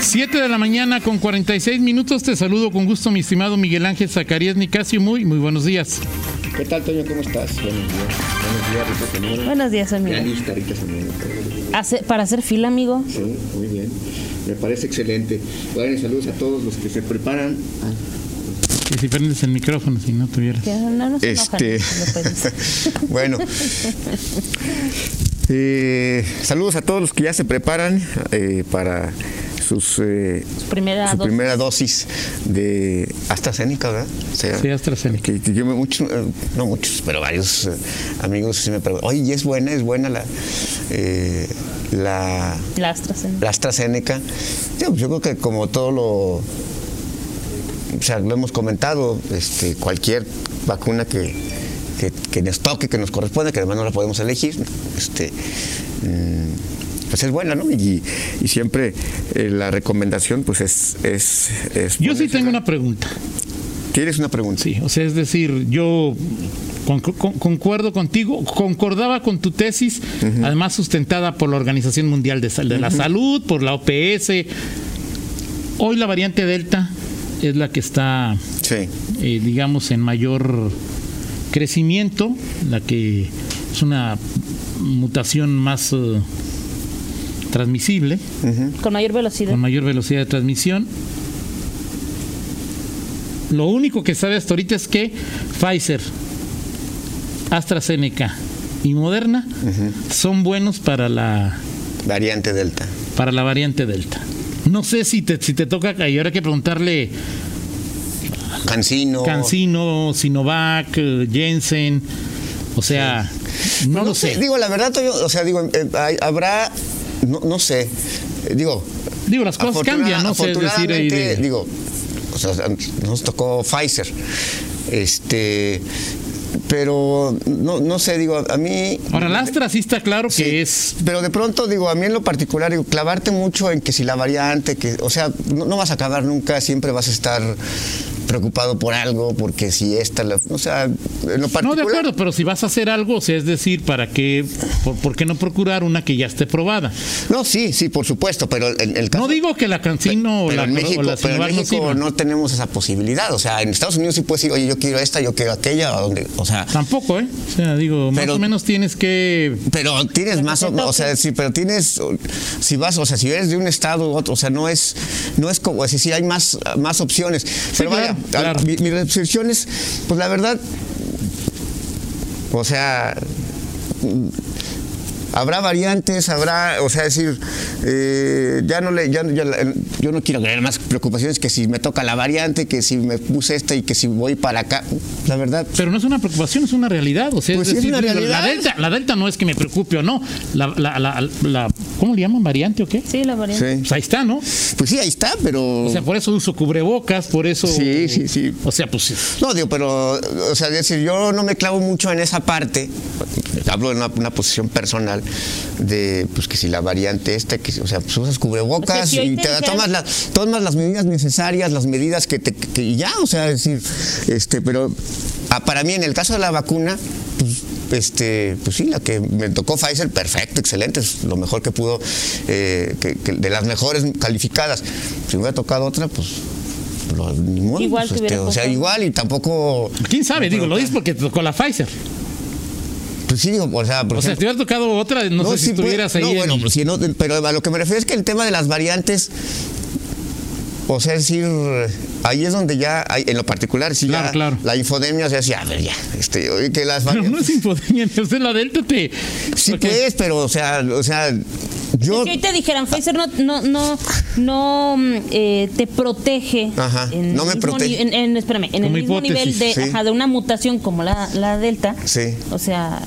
7 de la mañana con 46 minutos. Te saludo con gusto, mi estimado Miguel Ángel Zacarías Nicasio. Muy, muy buenos días. ¿Qué tal, Toño? ¿Cómo estás? Buenos días. Buenos días. Buenos días, amigo. Lista, Rita Zamora. ¿Para hacer fila, amigo? Sí, muy bien. Me parece excelente. Bueno, saludos a todos los que se preparan. Y si prendes el micrófono, si no tuvieras. No, no se este... bueno. Eh, saludos a todos los que ya se preparan eh, para sus, eh, su, primera, su dosis. primera dosis de AstraZeneca, ¿verdad? sí, AstraZeneca. Que, yo muchos, no muchos, pero varios amigos se me preguntan, oye, ¿es buena? ¿Es buena la, la, la AstraZeneca? La AstraZeneca. Yo, yo creo que como todo lo o sea, lo hemos comentado, este, cualquier vacuna que, que, nos toque, que nos corresponde, que además no la podemos elegir, este, mm, pues es buena, ¿no? Y, siempre eh, la recomendación, pues es... es, yo sí tengo una pregunta. ¿Tienes una pregunta? Sí, o sea, es decir, yo concuerdo contigo, concordaba con tu tesis, además sustentada por la Organización Mundial de, de la Salud, por la OPS. Hoy la variante Delta es la que está, eh, digamos, en mayor crecimiento, la que es una mutación más eh, transmisible. Con mayor velocidad. Con mayor velocidad de transmisión. Lo único que sabe hasta ahorita es que Pfizer, AstraZeneca y Moderna son buenos para la variante Delta. Para la variante Delta. No sé si te, si te toca, y ahora hay que preguntarle. Cancino. Cancino, Sinovac, Jensen. O sea, no, lo sé. Digo, la verdad, o sea, digo, eh, habrá, no, sé, digo. Digo, las cosas cambian, no sé decir Digo, o sea, nos tocó Pfizer. Este pero no, no sé, digo, a mí... Ahora, la Astra sí está claro que es... Pero de pronto, digo, a mí en lo particular, digo, clavarte mucho en que si la variante, que, o sea, no, no vas a acabar nunca, siempre vas a estar preocupado por algo, porque si esta, o sea, en lo particular... No, de acuerdo, pero si vas a hacer algo, o sea, es decir, ¿para qué, por, qué no procurar una que ya esté probada? No, sí, sí, por supuesto, pero en el caso... No digo que la Cancino o la, en México, la pero en México no, tenemos esa posibilidad, o sea, en Estados Unidos sí puedes decir, oye, yo quiero esta, yo quiero aquella, o, donde, o sea... Tampoco, ¿eh? O sea, digo, más o menos tienes que... Pero tienes más, o, sea, sí, pero tienes, si vas, o sea, si eres de un estado u otro, o sea, no es, no es como, es decir, hay más, más opciones, pero vaya, claro. mi, mis reflexiones, pues la verdad, o sea, habrá variantes, habrá, o sea, decir, eh, ya no le, ya, yo no quiero tener más preocupaciones que si me toca la variante, que si me puse esta y que si voy para acá, la verdad. Pero no es una preocupación, es una realidad, o sea, pues es, decir, una realidad. La delta, la delta no es que me preocupe o no, la, la, la, ¿cómo le llaman variante o qué? Sí, la variante. Pues ahí está, ¿no? Pues sí, ahí está, pero. O sea, por eso uso cubrebocas, por eso. Sí, sí, sí. O sea, pues. No, digo, pero, o sea, decir, yo no me clavo mucho en esa parte, hablo de una posición personal de pues que si la variante esta, que o sea, pues usas cubrebocas y te, tomas, las, tomas las medidas necesarias, las medidas que te que ya, o sea, decir, este, pero ah, para mí en el caso de la vacuna, pues este, pues sí, la que me tocó Pfizer, perfecto, excelente, es lo mejor que pudo, eh, de las mejores calificadas. Si me hubiera tocado otra, pues igual pues, este, o sea, igual y tampoco. ¿Quién sabe? Digo, lo dices porque tocó la Pfizer. Pues sí, digo, o sea, o sea, si te hubiera tocado otra, no, sé si estuvieras ahí. No, bueno, pues sí, no, pero a lo que me refiero es que el tema de las variantes, o sea, es decir, ahí es donde ya, hay, en lo particular, sí, claro, ya claro. la infodemia se decía, a ver, ya, este, oye, que las variantes. no es infodemia, es la delta te. Sí, pues, pero, o sea, o sea, yo... Si hoy te dijeran, Pfizer no, no, no, no eh, te protege. Ajá, en no me protege. En, en, espérame, en el mismo nivel de, ajá, de una mutación como la, la Delta. Sí. O sea,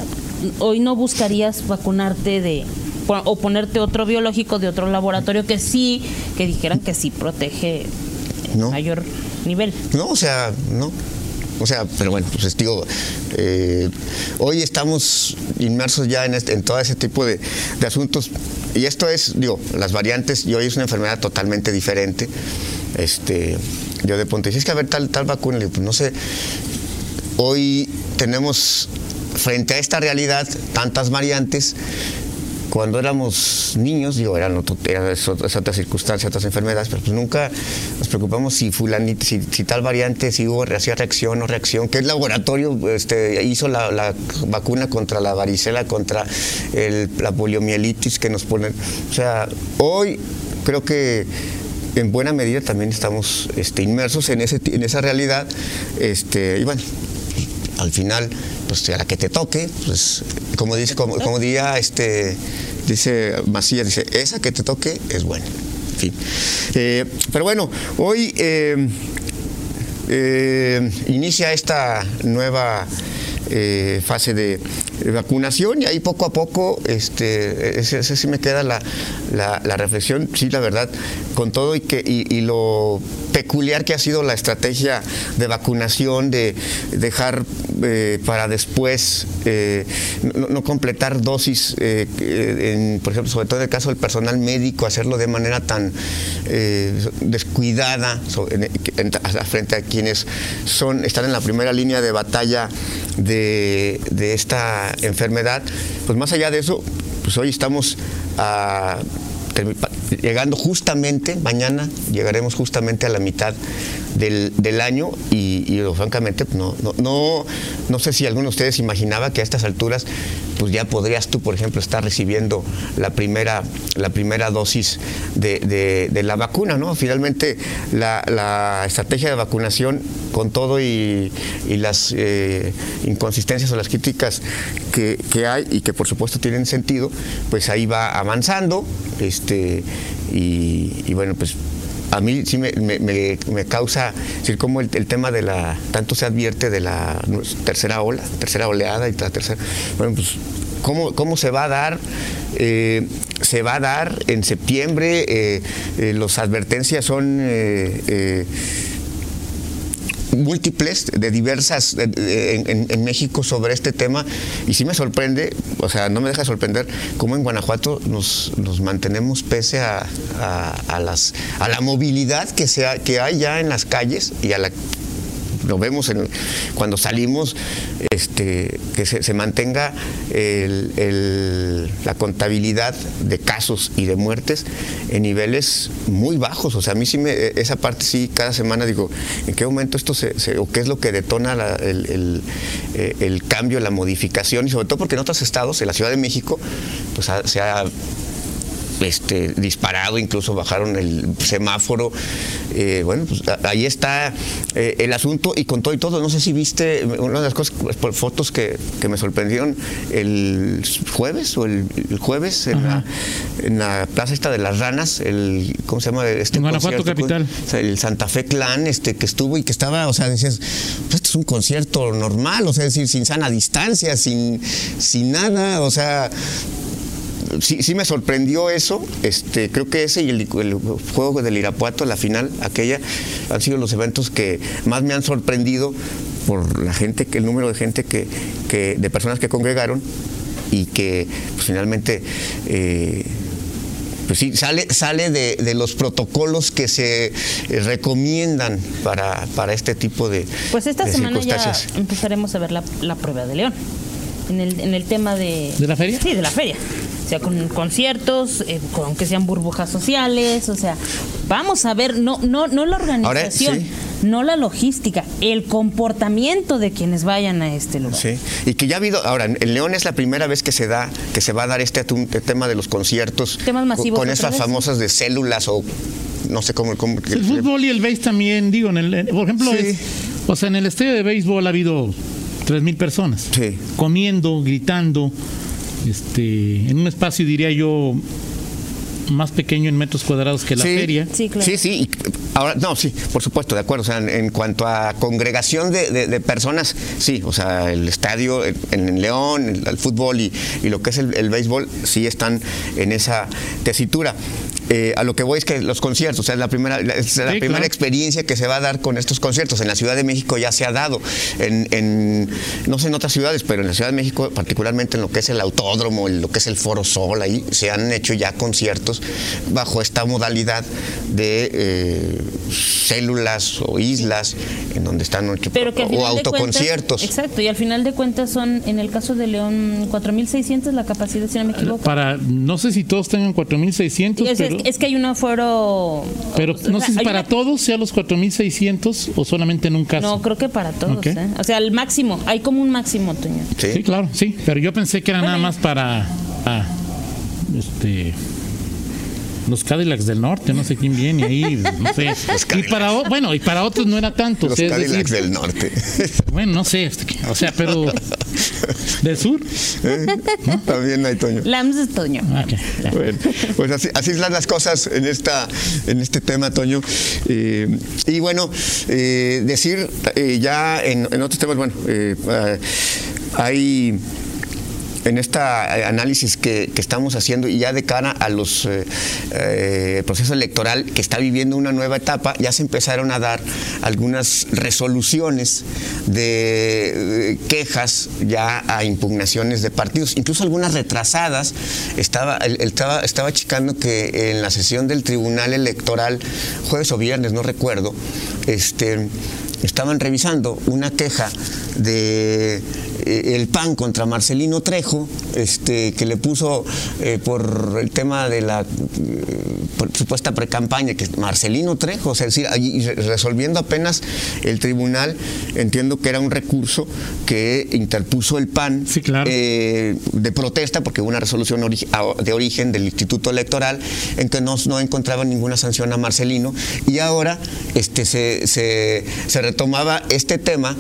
hoy no buscarías vacunarte de o ponerte otro biológico de otro laboratorio que sí, que dijeran que sí protege en mayor nivel. No, o sea, no. O sea, pero bueno, pues digo, eh, hoy estamos inmersos ya en, este, en todo ese tipo de, asuntos. Y esto es, digo, las variantes, y hoy es una enfermedad totalmente diferente. Este, yo de punto, es que a ver tal, tal vacuna, pues no sé. Hoy tenemos frente a esta realidad tantas variantes cuando éramos niños, digo, eran, otras circunstancias, otras enfermedades, pero pues nunca nos preocupamos si fulanito, si, tal variante, si hubo reacción o no reacción, qué laboratorio este, hizo la, vacuna contra la varicela, contra la poliomielitis que nos ponen. O sea, hoy creo que en buena medida también estamos este, inmersos en, ese, en esa realidad. Este, y bueno, al final, pues a la que te toque, pues como dice, como, como diría este, dice Macías, dice, esa que te toque es buena. En fin. Eh, pero bueno, hoy eh, eh, inicia esta nueva fase de vacunación y ahí poco a poco, este, ese, sí me queda la, la, reflexión, sí, la verdad, con todo y, que, y, lo peculiar que ha sido la estrategia de vacunación, de dejar eh, para después eh, no, completar dosis, eh, por ejemplo, sobre todo en el caso del personal médico, hacerlo de manera tan descuidada frente a quienes son, están en la primera línea de batalla de, de esta enfermedad, pues más allá de eso, pues hoy estamos llegando justamente, mañana llegaremos justamente a la mitad del, del año y, francamente no, no, no, sé si alguno de ustedes imaginaba que a estas alturas pues ya podrías tú, por ejemplo, estar recibiendo la primera, la primera dosis de, la vacuna, ¿no? Finalmente la, estrategia de vacunación con todo y, las eh, inconsistencias o las críticas que, que hay y que por supuesto tienen sentido, pues ahí va avanzando. Este, y, bueno, pues a mí sí me, causa decir cómo el, tema de la tanto se advierte de la tercera ola tercera oleada y la tercera bueno pues cómo, cómo se va a dar eh, se va a dar en septiembre eh, eh, las advertencias son múltiples, de diversas en, México sobre este tema. Y sí me sorprende, o sea, no me deja sorprender cómo en Guanajuato nos, nos mantenemos pese a, las, a la movilidad que, sea, que hay ya en las calles y a la lo vemos cuando salimos, este, que se, mantenga la contabilidad de casos y de muertes en niveles muy bajos. O sea, a mí sí me, esa parte sí, cada semana digo, ¿en qué momento esto se, o qué es lo que detona el, el, cambio, la modificación? Y sobre todo porque en otros estados, en la Ciudad de México, pues se ha este, disparado, incluso bajaron el semáforo. Eh, bueno, pues ahí está eh, el asunto y con todo y todo. No sé si viste una de las cosas, pues, por fotos que, me sorprendieron el jueves o el, jueves en la, plaza esta de las ranas, el ¿cómo se llama? Este en Guanajuato Capital. el Santa Fe Clan, este que estuvo y que estaba, o sea, decías, pues esto es un concierto normal, o sea, es decir, sin sana distancia, sin, sin nada, o sea, sí, sí me sorprendió eso. Este, creo que ese y el, juego del Irapuato, la final, aquella, han sido los eventos que más me han sorprendido por la gente, el número de gente que, de personas que congregaron y que pues, finalmente eh, pues sí, sale, sale de, los protocolos que se eh, recomiendan para, para este tipo de Pues esta semana ya empezaremos a ver la, la prueba de León. En el, en el tema de... ¿De la feria? Sí, de la feria sea, con conciertos, eh, aunque sean burbujas sociales, o sea, vamos a ver, no, no, no la organización. No la logística, el comportamiento de quienes vayan a este lugar. Sí, y que ya ha habido, ahora, en León es la primera vez que se da, que se va a dar este, tema de los conciertos. Temas masivos. Con, esas famosas de células o no sé cómo. cómo el fútbol y el béis también, digo, en el, por ejemplo, o sea, en el estadio de béisbol ha habido tres mil personas sí. comiendo, gritando, este, en un espacio, diría yo, más pequeño en metros cuadrados que la feria. Sí, claro. Sí, sí. ahora, no, sí, por supuesto, de acuerdo. O sea, en, cuanto a congregación de, personas, sí. O sea, el estadio en, León, el, fútbol y, lo que es el, el, béisbol, sí están en esa tesitura. Eh, a lo que voy es que los conciertos, o sea, es la primera, es la primera experiencia que se va a dar con estos conciertos. En la Ciudad de México ya se ha dado, en, no sé en otras ciudades, pero en la Ciudad de México, particularmente en lo que es el autódromo, en lo que es el Foro Sol, ahí se han hecho ya conciertos bajo esta modalidad de eh, células o islas en donde están o autoconciertos. exacto, y al final de cuentas son, en el caso de León, 4.600 la capacidad, si no me equivoco. Para, no sé si todos tengan 4.600. Es, pero, es, que hay un aforo... Pero no sé si para todos sea los 4.600 o solamente en un caso. No, creo que para todos. ¿eh? O sea, el máximo, hay como un máximo, Toño. Sí, claro, sí, pero yo pensé que era nada más para... Ah, este los Cadillacs del norte, no sé quién viene ahí, no sé. Y para, bueno, y para otros no era tanto. Los Cadillacs del norte. Bueno, no sé, o sea, pero del sur. ¿Eh? También hay Toño. Lams es Toño. bueno, pues así, así están las cosas en esta, en este tema, Toño. Eh, y bueno, eh, decir ya en, en, otros temas, bueno, hay en este análisis que, estamos haciendo y ya de cara a los eh, eh, proceso electoral que está viviendo una nueva etapa, ya se empezaron a dar algunas resoluciones de quejas ya a impugnaciones de partidos, incluso algunas retrasadas. Estaba, estaba, estaba checando que en la sesión del Tribunal Electoral, jueves o viernes, no recuerdo, este, estaban revisando una queja de el PAN contra Marcelino Trejo, este, que le puso eh, por el tema de la eh, supuesta precampaña, que es Marcelino Trejo, o sea, decir, resolviendo apenas el tribunal, entiendo que era un recurso que interpuso el PAN de protesta, porque hubo una resolución de origen del Instituto Electoral en que no, no encontraba ninguna sanción a Marcelino, y ahora este, se, se, se retomaba este tema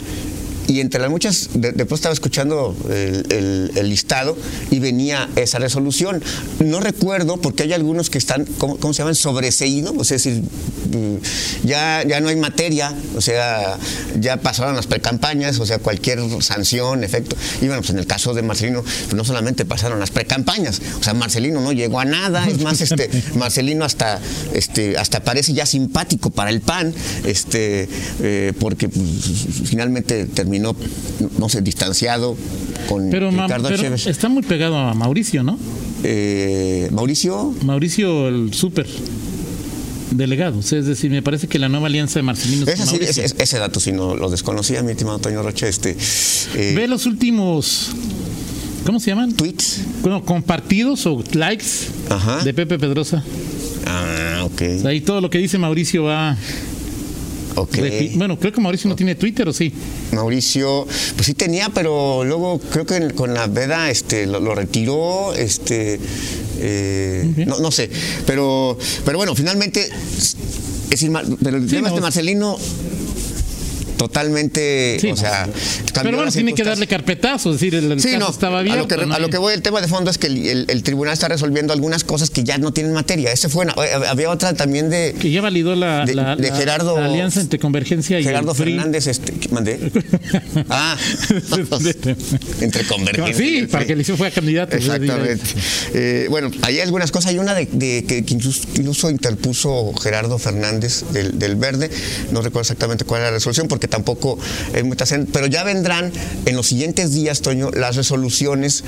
y entre las muchas, después estaba escuchando el, listado y venía esa resolución. No recuerdo porque hay algunos que están, ¿cómo, se llaman? Sobreseídos, o sea, es decir, mm, ya, ya no hay materia, o sea, ya pasaron las precampañas, o sea, cualquier sanción, efecto. Y bueno, pues en el caso de Marcelino, pues no solamente pasaron las precampañas, o sea, Marcelino no llegó a nada, es más, este, Marcelino hasta, este, hasta parece ya simpático para el PAN, este, eh, porque pues, finalmente terminó no, no sé, distanciado con pero, Ricardo pero Está muy pegado a Mauricio, ¿no? Eh, Mauricio. Mauricio, el súper delegado. es decir, me parece que la nueva alianza de Marcelino. Es ese dato sí no lo desconocía, mi estimado Antonio Roche. Este, eh, Ve los últimos. ¿Cómo se llaman? Tweets. Bueno, compartidos o likes de Pepe Pedrosa. Ah, ok. ahí todo lo que dice Mauricio va bueno, creo que Mauricio no tiene Twitter, ¿o sí? Mauricio, pues sí tenía, pero luego creo que con la veda este, lo, retiró, este, eh, no, sé, pero, pero bueno, finalmente, es decir, pero el tema este Marcelino totalmente, o sea, pero bueno, tiene que darle carpetazo, es decir, el, caso estaba bien. A lo, que, a lo que voy, el tema de fondo es que el, tribunal está resolviendo algunas cosas que ya no tienen materia. Ese fue, eh, había otra también de que ya validó la, de, Gerardo alianza entre Convergencia y Gerardo Fernández, este, mandé. ah, entre Convergencia. Sí, para que el fue candidato. Exactamente. Eh, bueno, hay algunas cosas. Hay una de, que incluso, interpuso Gerardo Fernández del, del Verde. No recuerdo exactamente cuál era la resolución porque tampoco es muy pero ya vendrán en los siguientes días, Toño, las resoluciones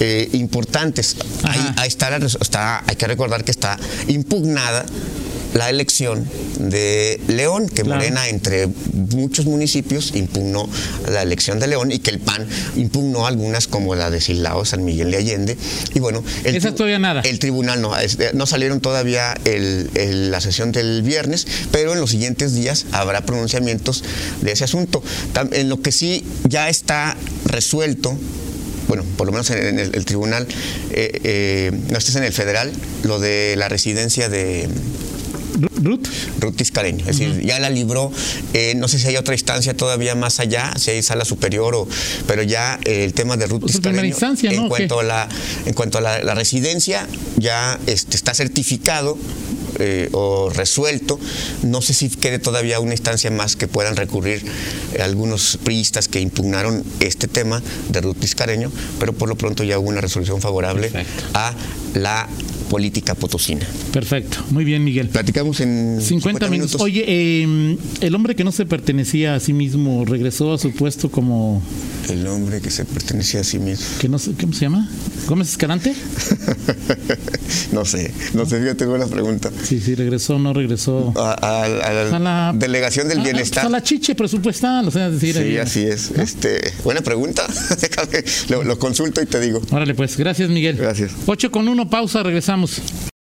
eh, importantes. Ahí, está, está, hay que recordar que está impugnada la elección de León, que Morena entre muchos municipios impugnó la elección de León y que el PAN impugnó algunas como la de Silao, San Miguel de Allende. Y bueno, el, todavía nada. El tribunal no, no salieron todavía la sesión del viernes, pero en los siguientes días habrá pronunciamientos de ese asunto. En lo que sí ya está resuelto bueno, por lo menos en el, tribunal, eh, eh, no estés en el federal, lo de la residencia de Ruth. Ruth Tiscareño. Es decir, ya la libró. Eh, no sé si hay otra instancia todavía más allá, si hay sala superior, o, pero ya eh, el tema de Ruth pues Tiscareño. Instancia, en, cuanto a la, en cuanto a la, residencia, ya este, está certificado. Eh, o resuelto. No sé si quede todavía una instancia más que puedan recurrir algunos priistas que impugnaron este tema de Ruth Tiscareño, pero por lo pronto ya hubo una resolución favorable a la política potosina. Perfecto, muy bien Miguel. Platicamos en 50, minutos. Oye, em, el hombre que no se pertenecía a sí mismo regresó a su puesto como El hombre que se pertenecía a sí mismo. ¿Qué no, ¿Cómo se llama? ¿Gómez Escalante? no sé, no sé, fíjate, buena pregunta. Sí, sí, regresó, no regresó. A, la, delegación del bienestar. A, la chiche presupuestal, o sea, decir. Sí, así es. Este, buena pregunta. lo, lo consulto y te digo. Órale, pues, gracias, Miguel. Gracias. 8 con 1, pausa, regresamos.